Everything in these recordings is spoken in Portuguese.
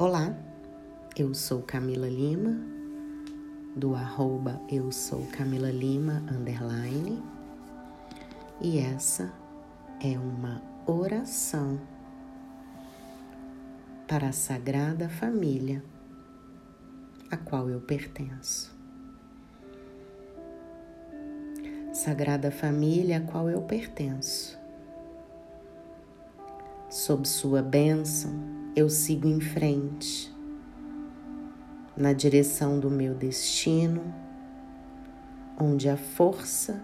Olá, eu sou Camila Lima, do arroba eu sou Camila Lima underline, e essa é uma oração para a Sagrada Família, a qual eu pertenço. Sagrada Família, a qual eu pertenço. Sob sua bênção, eu sigo em frente, na direção do meu destino, onde a força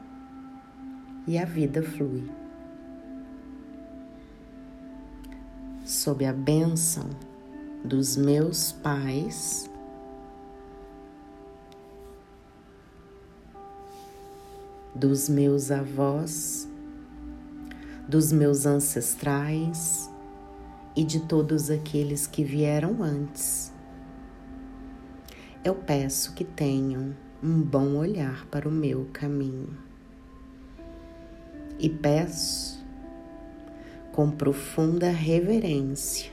e a vida flui. Sob a bênção dos meus pais, dos meus avós, dos meus ancestrais, e de todos aqueles que vieram antes. Eu peço que tenham um bom olhar para o meu caminho. E peço, com profunda reverência,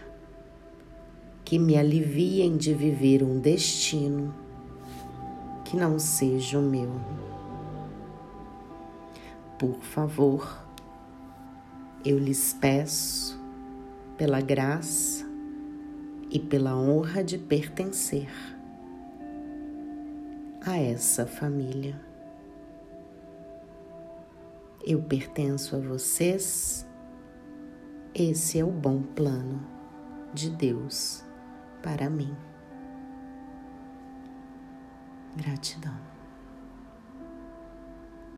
que me aliviem de viver um destino que não seja o meu. Por favor, eu lhes peço pela graça e pela honra de pertencer a essa família. Eu pertenço a vocês, esse é o bom plano de Deus para mim. Gratidão.